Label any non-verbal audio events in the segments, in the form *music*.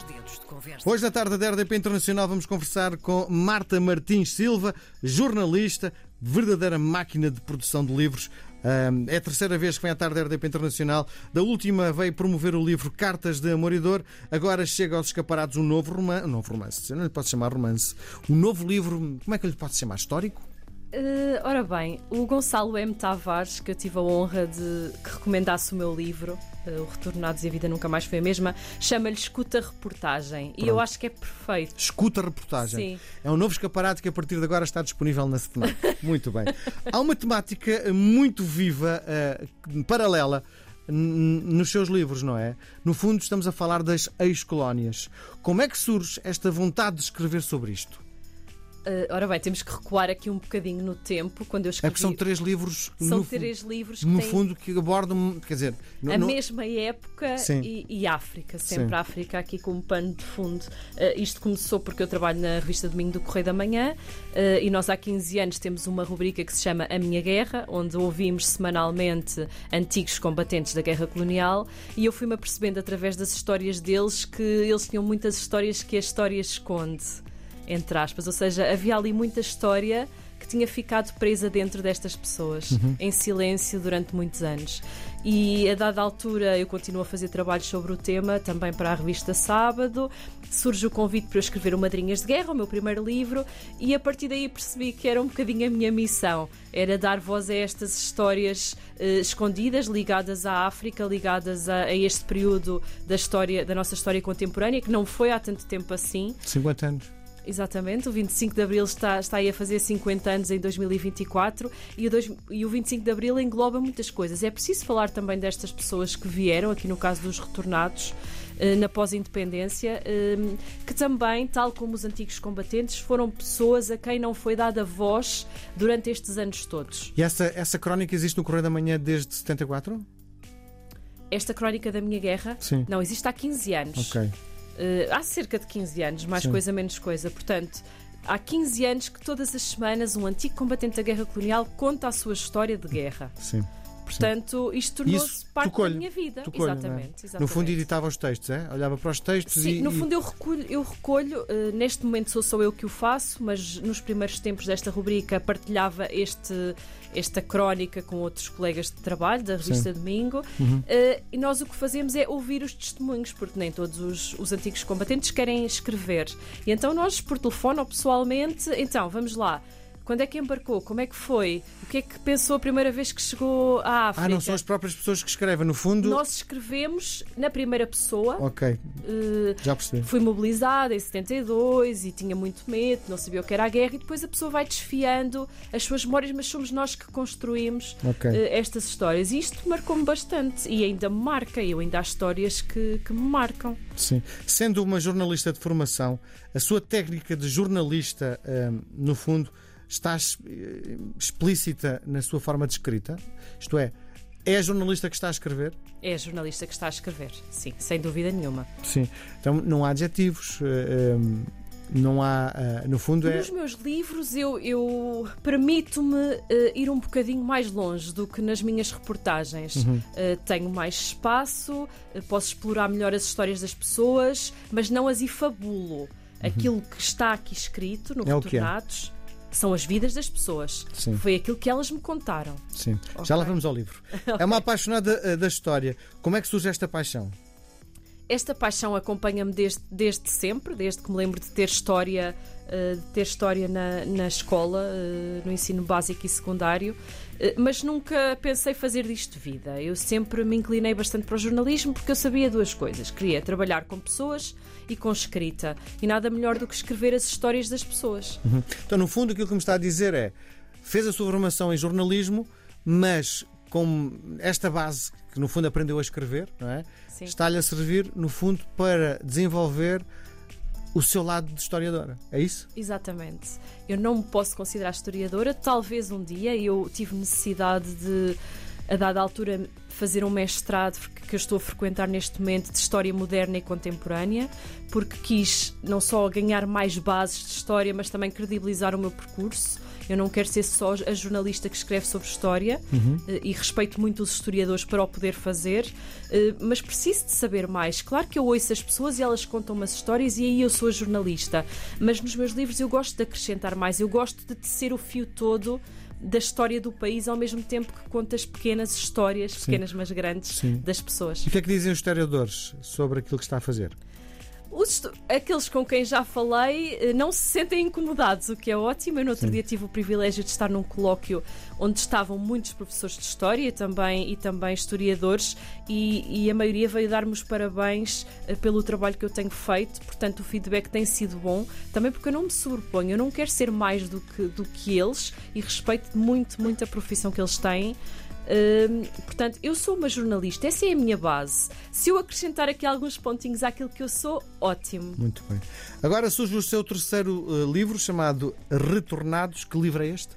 dois dedos de conversa. Hoje, na tarde da RDP Internacional, vamos conversar com Marta Martins Silva, jornalista, verdadeira máquina de produção de livros. É a terceira vez que vem à tarde da RDP Internacional. Da última veio promover o livro Cartas de Amor e Dor. Agora chega aos escaparados um novo romance. Um novo romance, eu não lhe posso chamar romance. Um novo livro, como é que eu lhe posso chamar? Histórico? Uh, ora bem, o Gonçalo M. Tavares, que eu tive a honra de que recomendasse o meu livro, uh, O Retornados e a Vida Nunca Mais Foi a Mesma, chama-lhe Escuta Reportagem. Pronto. E eu acho que é perfeito. Escuta Reportagem. Sim. É um novo escaparate que a partir de agora está disponível na FNAC. *laughs* Muito bem. Há uma temática muito viva, uh, paralela nos seus livros, não é? No fundo, estamos a falar das ex-colónias. Como é que surge esta vontade de escrever sobre isto? Uh, ora bem, temos que recuar aqui um bocadinho no tempo, quando eu É escrevi. porque são três livros São no, três livros que no têm fundo que abordam, quer dizer, no- a no- mesma época e, e África, sempre Sim. África aqui como pano de fundo. Uh, isto começou porque eu trabalho na revista Domingo do Correio da Manhã uh, e nós há 15 anos temos uma rubrica que se chama A Minha Guerra, onde ouvimos semanalmente antigos combatentes da guerra colonial e eu fui-me apercebendo através das histórias deles que eles tinham muitas histórias que a história esconde, entre aspas, ou seja, havia ali muita história que tinha ficado presa dentro destas pessoas, em silêncio durante muitos anos. E a dada altura eu continuo a fazer trabalhos sobre o tema, também para a revista Sábado. Surge o convite para eu escrever o Madrinhas de Guerra, o meu primeiro livro, e a partir daí percebi que era um bocadinho a minha missão. Era dar voz a estas histórias eh, escondidas, ligadas à África, ligadas a, a este período da história, da nossa história contemporânea, que não foi há tanto tempo assim. 50 anos. Exatamente, o 25 de Abril está, está aí a fazer 50 anos em 2024 e o, dois- e o 25 de Abril engloba muitas coisas. É preciso falar também destas pessoas que vieram, aqui no caso dos retornados, eh, na pós-independência, eh, que também, tal como os antigos combatentes, foram pessoas a quem não foi dada voz durante estes anos todos. E essa, essa crónica existe no Correio da Manhã desde 74? Esta crónica da minha guerra Sim. não existe há 15 anos. Ok. Eh, há cerca de 15 anos, mais Sim. coisa, menos coisa. Portanto, há 15 anos que todas as semanas um antigo combatente da guerra colonial conta a sua história de guerra. Sim. Portanto, isto tornou-se parte da minha vida. tocou-lhe, não é? exatamente, exatamente. No fundo, editava os textos, é? Olhava para os textos Sim, e. no fundo eu recolho, eu recolho eh, neste momento sou só eu que o faço, mas nos primeiros tempos desta rubrica partilhava este, esta crónica com outros colegas de trabalho da revista Domingo Uhum. Eh, e nós o que fazemos é ouvir os testemunhos, porque nem todos os, os antigos combatentes querem escrever. E então nós, por telefone ou pessoalmente, então vamos lá. Quando é que embarcou? Como é que foi? O que é que pensou a primeira vez que chegou à África? Ah, não são as próprias pessoas que escrevem. No fundo. Nós escrevemos na primeira pessoa. Ok, eh, já percebi. Fui mobilizada em 72 e tinha muito medo, não sabia o que era a guerra, e depois a pessoa vai desfiando as suas memórias, mas somos nós que construímos Ok. eh, estas histórias. E isto marcou-me bastante e ainda me marca. Eu ainda há histórias que, que me marcam. Sim. Sendo uma jornalista de formação, a sua técnica de jornalista, hum, no fundo, está es- eh, explícita na sua forma de escrita? Isto é, é a jornalista que está a escrever? É a jornalista que está a escrever, sim, sem dúvida nenhuma. Sim. Então não há adjetivos, eh, hum, não há. eh, no fundo, é. Nos meus livros eu, eu permito-me eh, ir um bocadinho mais longe do que nas minhas reportagens. Uhum. Eh, tenho mais espaço, eh, posso explorar melhor as histórias das pessoas, mas não as efabulo. Aquilo que está aqui escrito no Uhum. É. Retornados são as vidas das pessoas. Sim. Foi aquilo que elas me contaram. Sim. Ok. Já lá vamos ao livro. *laughs* É uma apaixonada eh, da história. Como é que surge esta paixão? Esta paixão acompanha-me desde, desde sempre, desde que me lembro de ter história, eh, de ter história na, na escola, eh, no ensino básico e secundário, mas nunca pensei fazer disto vida. Eu sempre me inclinei bastante para o jornalismo porque eu sabia duas coisas. Queria trabalhar com pessoas e com escrita. E nada melhor do que escrever as histórias das pessoas. Então, no fundo, aquilo que me está a dizer é: fez a sua formação em jornalismo, mas com esta base que no fundo aprendeu a escrever, não é? Está-lhe a servir, no fundo, para desenvolver o seu lado de historiadora. É isso? Exatamente. Eu não me posso considerar historiadora. Talvez um dia eu tive necessidade de, a dada altura, fazer um mestrado que eu estou a frequentar neste momento de História Moderna e Contemporânea, porque quis não só ganhar mais bases de história, mas também credibilizar o meu percurso Eu não quero ser só a jornalista que escreve sobre história uhum. e respeito muito os historiadores para o poder fazer, mas preciso de saber mais. Claro que eu ouço as pessoas e elas contam umas histórias e aí eu sou a jornalista, mas nos meus livros eu gosto de acrescentar mais, eu gosto de tecer o fio todo da história do país ao mesmo tempo que conta as pequenas histórias, Sim. pequenas mas grandes, Sim. das pessoas. E o que é que dizem os historiadores sobre aquilo que está a fazer? Os, aqueles com quem já falei eh, não se sentem incomodados, o que é ótimo. Eu no outro Sim. dia tive o privilégio de estar num colóquio onde estavam muitos professores de história também, e também historiadores, e, e a maioria veio dar-me os parabéns uh, pelo trabalho que eu tenho feito. Portanto, o feedback tem sido bom, também porque eu não me sobreponho, eu não quero ser mais do que, do que eles e respeito muito, muito a profissão que eles têm portanto, eu sou uma jornalista, essa é a minha base. Se eu acrescentar aqui alguns pontinhos àquilo que eu sou, ótimo. Muito bem. Agora surge o seu terceiro uh, livro chamado Retornados. Que livro é este?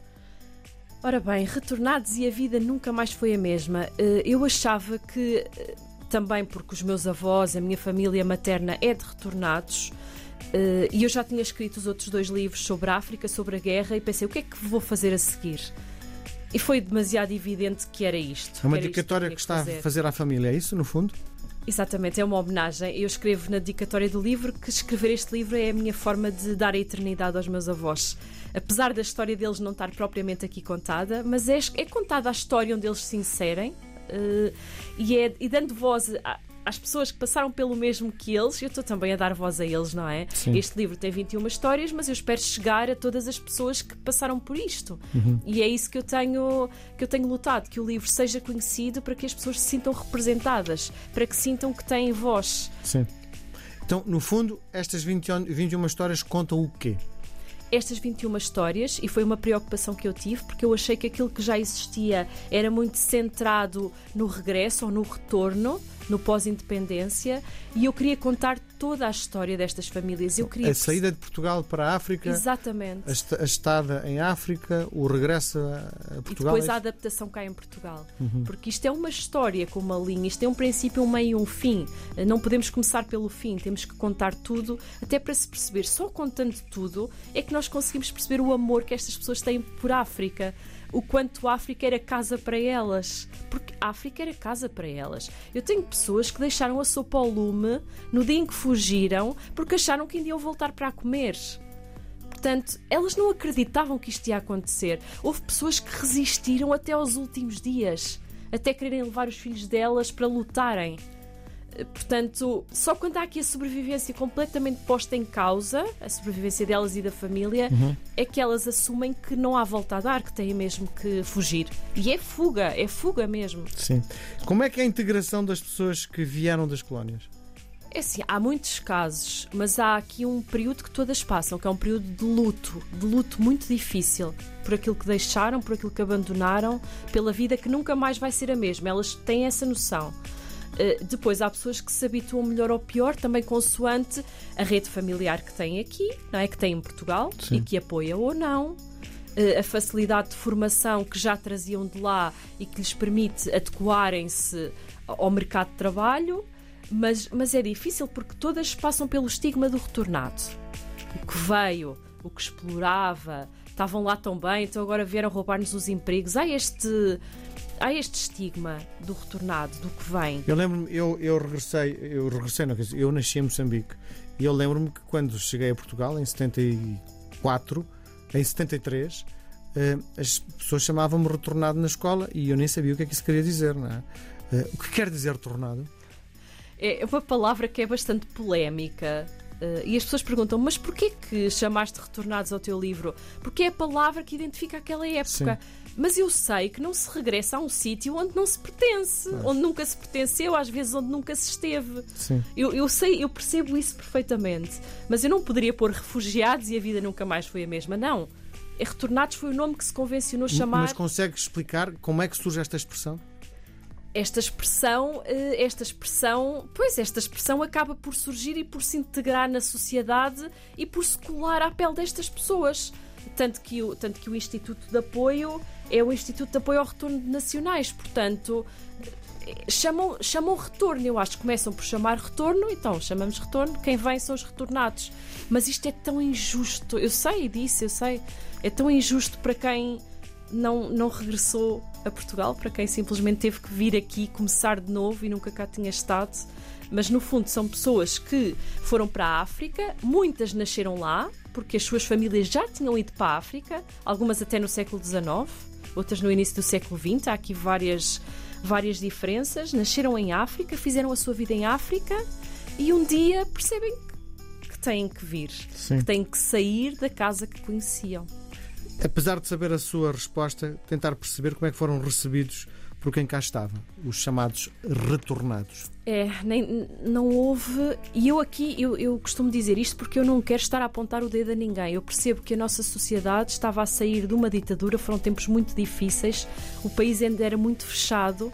Ora bem, Retornados e a vida nunca mais foi a mesma. Uh, eu achava que, uh, também porque os meus avós, a minha família materna é de retornados, e eu já tinha escrito os outros dois livros sobre a África, sobre a guerra, e pensei, o que é que vou fazer a seguir? E foi demasiado evidente que era isto. É uma dedicatória que, que está fazer. a fazer à família, é isso, no fundo? Exatamente, é uma homenagem. Eu escrevo na dedicatória do livro que escrever este livro é a minha forma de dar a eternidade aos meus avós. Apesar da história deles não estar propriamente aqui contada, mas é, é contada a história onde eles se inserem uh, e, é, e dando voz a, às pessoas que passaram pelo mesmo que eles, eu estou também a dar voz a eles, não é? Sim. Este livro tem 21 histórias, mas eu espero chegar a todas as pessoas que passaram por isto. Uhum. E é isso que eu tenho que eu tenho lutado, que o livro seja conhecido para que as pessoas se sintam representadas, para que sintam que têm voz. Sim. Então, no fundo, estas 21, 21 histórias contam o quê? estas 21 histórias e foi uma preocupação que eu tive porque eu achei que aquilo que já existia era muito centrado no regresso ou no retorno no pós-independência e eu queria contar toda a história destas famílias. Eu queria a saída de Portugal para a África, Exatamente. a estada em África, o regresso a Portugal. E depois é a adaptação cá em Portugal. Uhum. Porque isto é uma história com uma linha, isto é um princípio, um meio e um fim. Não podemos começar pelo fim, temos que contar tudo, até para se perceber. Só contando tudo é que nós conseguimos perceber o amor que estas pessoas têm por África o quanto a África era casa para elas. Porque a África era casa para elas. Eu tenho pessoas que deixaram a sopa ao lume no dia em que fugiram porque acharam que ainda iam voltar para a comer. Portanto, elas não acreditavam que isto ia acontecer. Houve pessoas que resistiram até aos últimos dias, até quererem levar os filhos delas para lutarem. Portanto, só quando há aqui a sobrevivência completamente posta em causa, a sobrevivência delas e da família, uhum. é que elas assumem que não há volta a dar, que têm mesmo que fugir. E é fuga, é fuga mesmo. Sim. Como é que é a integração das pessoas que vieram das colónias? É assim, há muitos casos, mas há aqui um período que todas passam, que é um período de luto, de luto muito difícil, por aquilo que deixaram, por aquilo que abandonaram, pela vida que nunca mais vai ser a mesma. Elas têm essa noção. Uh, depois há pessoas que se habituam melhor ou pior, também consoante a rede familiar que têm aqui, não é? que têm em Portugal Sim. e que apoia ou não. Uh, a facilidade de formação que já traziam de lá e que lhes permite adequarem-se ao mercado de trabalho, mas, mas é difícil porque todas passam pelo estigma do retornado. O que veio, o que explorava, estavam lá tão bem, então agora vieram roubar-nos os empregos. Há este há este estigma do retornado, do que vem. Eu lembro-me, eu, eu regressei, eu regressei, não, eu nasci em Moçambique e eu lembro-me que quando cheguei a Portugal em 74, em 73, eh, as pessoas chamavam-me retornado na escola e eu nem sabia o que é que isso queria dizer, não é? Eh, o que quer dizer retornado? É uma palavra que é bastante polémica. Uh, e as pessoas perguntam, mas porquê que chamaste retornados ao teu livro? Porque é a palavra que identifica aquela época. Sim. Mas eu sei que não se regressa a um sítio onde não se pertence, onde nunca se pertenceu, às vezes onde nunca se esteve. Sim. Eu, eu sei, eu percebo isso perfeitamente. Mas eu não poderia pôr refugiados e a vida nunca mais foi a mesma. Não. É retornados foi o nome que se convencionou chamar. Mas consegue explicar como é que surge esta expressão? esta expressão, eh, esta expressão, pois esta expressão acaba por surgir e por se integrar na sociedade e por se colar à pele destas pessoas. Tanto que o, tanto que o Instituto de Apoio é o Instituto de Apoio ao Retorno de Nacionais, portanto, chamam, chamam retorno. Eu acho que começam por chamar retorno, então chamamos retorno. Quem vem são os retornados. Mas isto é tão injusto. Eu sei disso, eu sei. É tão injusto para quem não, não regressou a Portugal, para quem simplesmente teve que vir aqui começar de novo e nunca cá tinha estado. Mas no fundo são pessoas que foram para a África, muitas nasceram lá, porque as suas famílias já tinham ido para a África, algumas até no século XIX, outras no início do século XX. Há aqui várias, várias diferenças. Nasceram em África, fizeram a sua vida em África e um dia percebem que têm que vir, Sim. que têm que sair da casa que conheciam. Apesar de saber a sua resposta, tentar perceber como é que foram recebidos por quem cá estava, os chamados retornados. É, nem, não houve. E eu aqui, eu, eu costumo dizer isto porque eu não quero estar a apontar o dedo a ninguém. Eu percebo que a nossa sociedade estava a sair de uma ditadura, foram tempos muito difíceis, o país ainda era muito fechado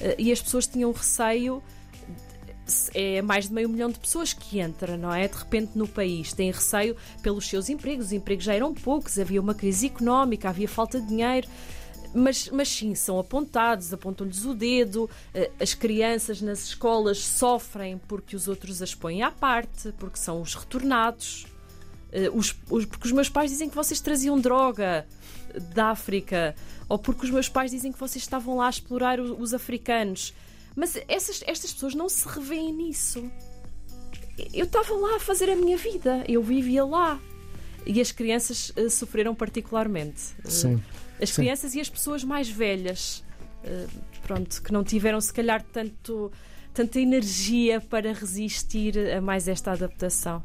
eh, e as pessoas tinham receio. É mais de meio milhão de pessoas que entra, não é? De repente no país. Têm receio pelos seus empregos, os empregos já eram poucos, havia uma crise económica, havia falta de dinheiro. Mas, mas sim, são apontados, apontam-lhes o dedo. eh, As crianças nas escolas sofrem porque os outros as põem à parte, porque são os retornados. Eh, os- os- porque os meus pais dizem que vocês traziam droga da África, ou porque os meus pais dizem que vocês estavam lá a explorar o- os africanos. Mas essas, estas pessoas não se revêem nisso. Eu estava lá a fazer a minha vida, eu vivia lá. E as crianças eh, sofreram particularmente. Sim. As Sim. crianças e as pessoas mais velhas, eh, pronto, que não tiveram se calhar tanto, tanta energia para resistir a mais esta adaptação.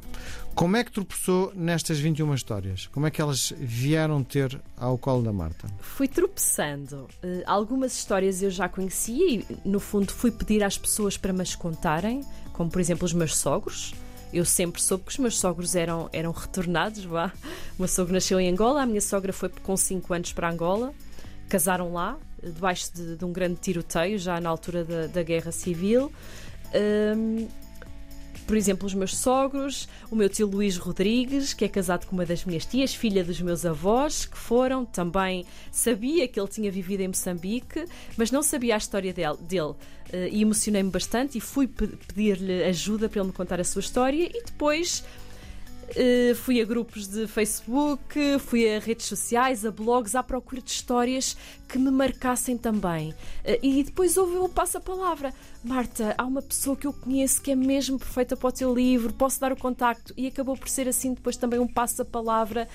Como é que tropeçou nestas 21 histórias? Como é que elas vieram ter ao colo da Marta? Fui tropeçando. Eh, algumas histórias eu já conhecia e, no fundo, fui pedir às pessoas para me as contarem, como por exemplo os meus sogros. Eu sempre soube que os meus sogros eram, eram retornados. Vá. O meu sogro nasceu em Angola, a minha sogra foi com 5 anos para Angola, casaram lá, debaixo de, de um grande tiroteio, já na altura da, da Guerra Civil. Ahm, por exemplo, os meus sogros, o meu tio Luís Rodrigues, que é casado com uma das minhas tias, filha dos meus avós, que foram também. Sabia que ele tinha vivido em Moçambique, mas não sabia a história del- dele. Eh, e emocionei-me bastante e fui pe- pedir-lhe ajuda para ele me contar a sua história e depois. Eh, fui a grupos de Facebook, fui a redes sociais, a blogs, à procura de histórias que me marcassem também. Eh, e depois houve o passa-palavra. Marta, há uma pessoa que eu conheço que é mesmo perfeita para o teu livro, posso dar o contacto? E acabou por ser assim depois também um passa-palavra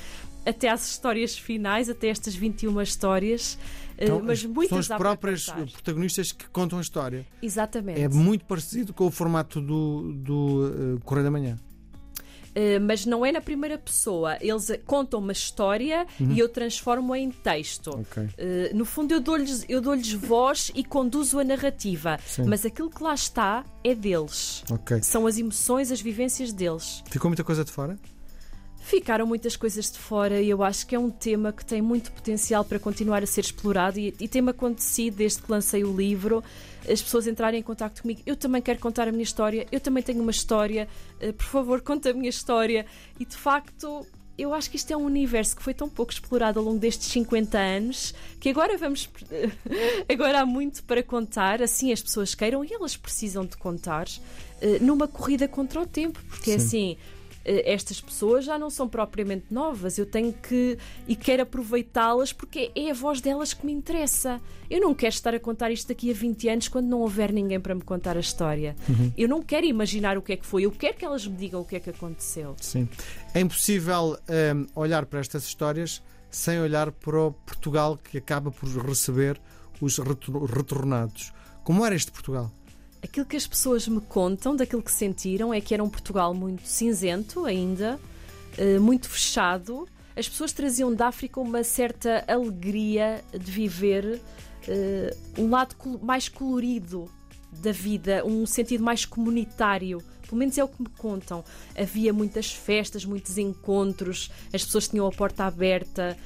até às histórias finais, até estas 21 histórias. Eh, Então, mas as- muitas são as próprias protagonistas que contam a história. Exatamente. É muito parecido com o formato do, do Correio da Manhã. Uh, mas não é na primeira pessoa. Eles contam uma história e eu transformo-a em texto. Uhum. Ok. Uh, no fundo, eu dou-lhes eu dou voz e conduzo a narrativa. Sim. Mas aquilo que lá está é deles. Ok. São as emoções, as vivências deles. Ficou muita coisa de fora? Ficaram muitas coisas de fora e eu acho que é um tema que tem muito potencial para continuar a ser explorado e, e tem-me acontecido desde que lancei o livro as pessoas entrarem em contato comigo. Eu também quero contar a minha história, eu também tenho uma história, eh, por favor, *laughs* conta a minha história. E de facto, eu acho que isto é um universo que foi tão pouco explorado ao longo destes 50 anos que agora vamos. *laughs* agora há muito para contar, assim as pessoas queiram e elas precisam de contar eh, numa corrida contra o tempo, porque é Sim. assim estas pessoas já não são propriamente novas. Eu tenho que e quero aproveitá-las porque é a voz delas que me interessa. Eu não quero estar a contar isto daqui a 20 anos quando não houver ninguém para me contar a história. Eu não quero imaginar o que é que foi, eu quero que elas me digam o que é que aconteceu. Sim. É impossível ehm, olhar para estas histórias sem olhar para o Portugal que acaba por receber os retor- retornados. Como era este Portugal? Aquilo que as pessoas me contam daquilo que sentiram é que era um Portugal muito cinzento ainda, eh, muito fechado. As pessoas traziam da África uma certa alegria de viver eh, um lado mais colorido da vida, um sentido mais comunitário. Pelo menos é o que me contam. Havia muitas festas, muitos encontros, as pessoas tinham a porta aberta,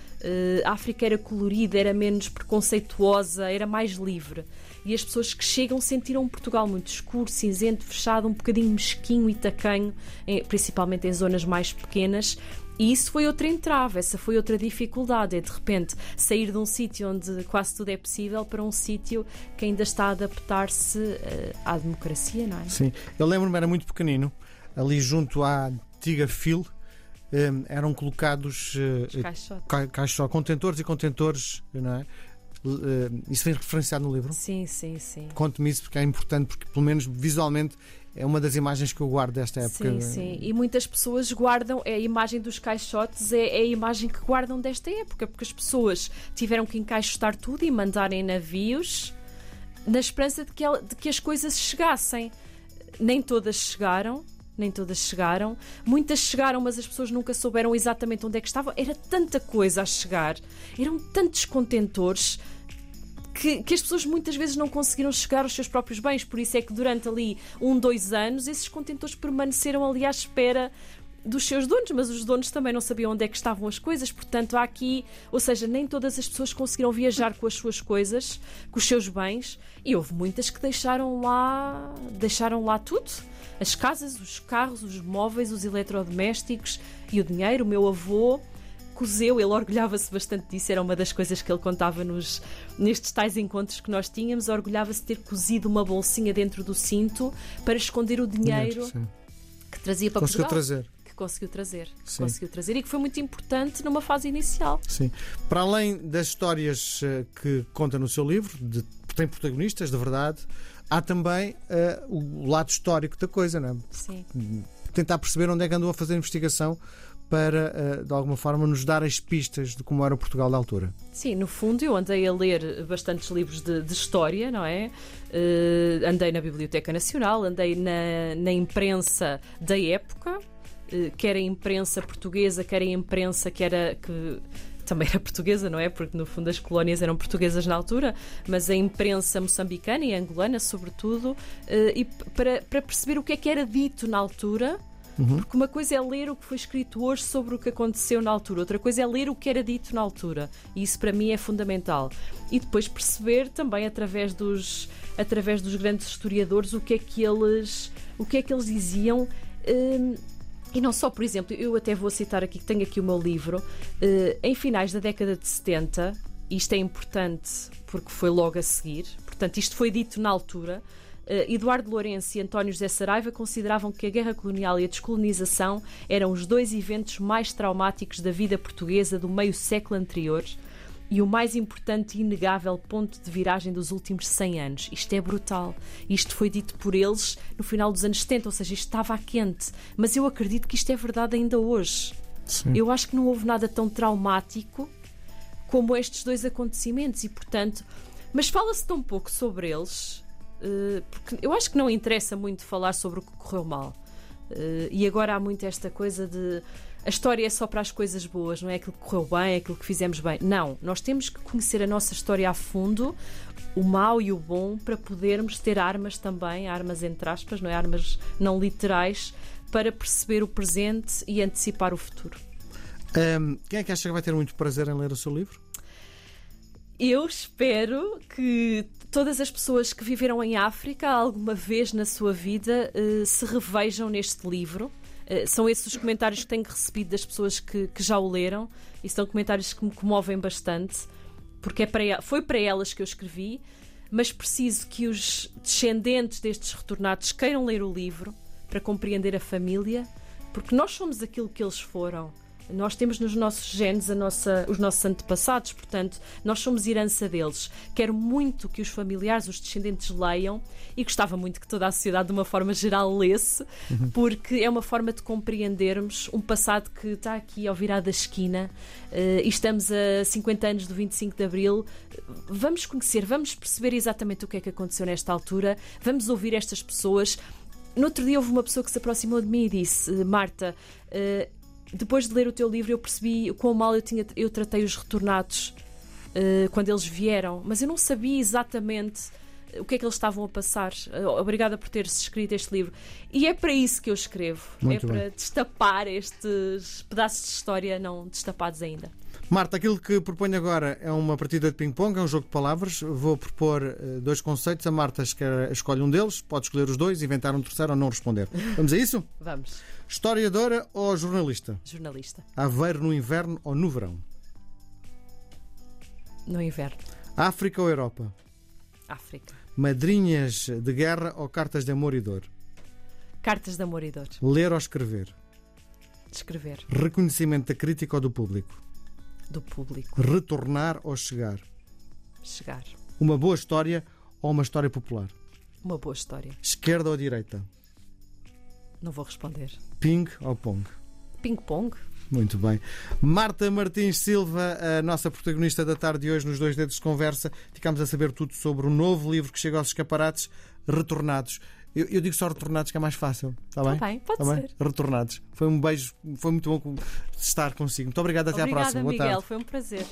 a África era colorida, era menos preconceituosa, era mais livre. E as pessoas que chegam sentiram Portugal muito escuro, cinzento, fechado, um bocadinho mesquinho e tacanho, principalmente em zonas mais pequenas. E isso foi outra entrave, essa foi outra dificuldade. É de repente sair de um sítio onde quase tudo é possível para um sítio que ainda está a adaptar-se uh, à democracia, não é? Sim, eu lembro-me, era muito pequenino, ali junto à antiga FIL, um, eh, eram colocados uh, caixotes. Caixó, contentores e contentores, não é? Uh, isso vem referenciado no livro? Sim, sim, sim. Conte-me isso porque é importante, porque pelo menos visualmente é uma das imagens que eu guardo desta época. Sim, sim. E muitas pessoas guardam, é a imagem dos caixotes, é, é, a imagem que guardam desta época, porque as pessoas tiveram que encaixotar tudo e mandarem navios na esperança de que, ela, de que as coisas chegassem. Nem todas chegaram, nem todas chegaram. Muitas chegaram, mas as pessoas nunca souberam exatamente onde é que estavam. Era tanta coisa a chegar, eram tantos contentores que, que, as pessoas muitas vezes não conseguiram chegar aos seus próprios bens. Por isso é que durante ali um, dois anos, esses contentores permaneceram ali à espera dos seus donos, mas os donos também não sabiam onde é que estavam as coisas, portanto há aqui, ou seja, nem todas as pessoas conseguiram viajar com as suas coisas, com os seus bens, e houve muitas que deixaram lá, deixaram lá tudo, as casas, os carros, os móveis, os eletrodomésticos e o dinheiro. O meu avô cozeu, ele orgulhava-se bastante disso, era uma das coisas que ele contava nos, nestes tais encontros que nós tínhamos, orgulhava-se de ter cozido uma bolsinha dentro do cinto para esconder o dinheiro que trazia para Conseguiu Portugal. trazer. Que conseguiu trazer. Sim. Conseguiu trazer e que foi muito importante numa fase inicial. Sim. Para além das histórias eh, que conta no seu livro, de, tem protagonistas, de verdade, há também uh, o lado histórico da coisa, não é? Sim. Tentar perceber onde é que andou a fazer a investigação para, eh, de alguma forma, nos dar as pistas de como era o Portugal da altura. Sim, no fundo eu andei a ler bastantes livros de, de história, não é? Uh, andei na Biblioteca Nacional, andei na, na imprensa da época, uh, quer a imprensa portuguesa, quer a imprensa que era. Que, também era portuguesa, não é? Porque no fundo as colónias eram portuguesas na altura, mas a imprensa moçambicana e angolana, sobretudo, e para, para perceber o que é que era dito na altura Uhum. Porque uma coisa é ler o que foi escrito hoje sobre o que aconteceu na altura, outra coisa é ler o que era dito na altura. E isso para mim é fundamental. E depois perceber também através dos, através dos grandes historiadores o que é que eles, o que é que eles diziam. Hum, e não só, por exemplo, eu até vou citar aqui que tenho aqui o meu livro, uh, em finais da década de 70, isto é importante porque foi logo a seguir, portanto, isto foi dito na altura. Uh, Eduardo Lourenço e António José Saraiva consideravam que a guerra colonial e a descolonização eram os dois eventos mais traumáticos da vida portuguesa do meio século anterior e o mais importante e inegável ponto de viragem dos últimos 100 anos. Isto é brutal. Isto foi dito por eles no final dos anos 70, ou seja, isto estava quente. Mas eu acredito que isto é verdade ainda hoje. Sim. Eu acho que não houve nada tão traumático como estes dois acontecimentos e, portanto, mas fala-se tão pouco sobre eles eh, porque eu acho que não interessa muito falar sobre o que correu mal. Uh, e agora há muito esta coisa de a história é só para as coisas boas, não é aquilo que correu bem, é aquilo que fizemos bem. Não, nós temos que conhecer a nossa história a fundo, o mau e o bom, para podermos ter armas também, armas entre aspas, não é? Armas não literais, para perceber o presente e antecipar o futuro. Um, quem é que acha que vai ter muito prazer em ler o seu livro? Eu espero que todas as pessoas que viveram em África alguma vez na sua vida uh, se revejam neste livro. Uh, são esses os comentários que tenho recebido das pessoas que, que, já o leram e são comentários que me comovem bastante, porque é para, foi para elas que eu escrevi, mas preciso que os descendentes destes retornados queiram ler o livro para compreender a família, porque nós somos aquilo que eles foram. Nós temos nos nossos genes nossa, os nossos antepassados, portanto, nós somos herança deles. Quero muito que os familiares, os descendentes leiam e gostava muito que toda a sociedade, de uma forma geral, lesse, uhum. porque é uma forma de compreendermos um passado que está aqui ao virar da esquina uh, e estamos a 50 anos do 25 de Abril. Vamos conhecer, vamos perceber exatamente o que é que aconteceu nesta altura, vamos ouvir estas pessoas. No outro dia houve uma pessoa que se aproximou de mim e disse: Marta, uh, depois de ler o teu livro, eu percebi quão mal eu, tinha, eu tratei os retornados uh, quando eles vieram, mas eu não sabia exatamente o que é que eles estavam a passar. Uh, obrigada por teres escrito este livro. E é para isso que eu escrevo. Muito é bem. para destapar estes pedaços de história não destapados ainda. Marta, aquilo que proponho agora é uma partida de ping-pong, é um jogo de palavras. Vou propor uh, dois conceitos. A Marta escolhe um deles, pode escolher os dois, inventar um terceiro ou não responder. Vamos a isso? Vamos. Historiadora ou jornalista? Jornalista. Aveiro no inverno ou no verão? No inverno. África ou Europa? África. Madrinhas de guerra ou cartas de amor e dor? Cartas de amor e dor. Ler ou escrever? Escrever. Reconhecimento da crítica ou do público? Do público. Retornar ou chegar? Chegar. Uma boa história ou uma história popular? Uma boa história. Esquerda ou direita? Não vou responder. Ping ou pong? Ping-pong. Muito bem. Marta Martins Silva, a nossa protagonista da tarde de hoje nos Dois Dedos de Conversa. Ficámos a saber tudo sobre o novo livro que chega aos escaparates, Retornados. Eu, eu digo só retornados que é mais fácil. Está bem? Tá bem, pode Está ser. bem? Retornados. Foi um beijo, foi muito bom estar consigo. Muito obrigado, até Obrigada, à próxima. Boa Miguel. tarde. Foi um prazer.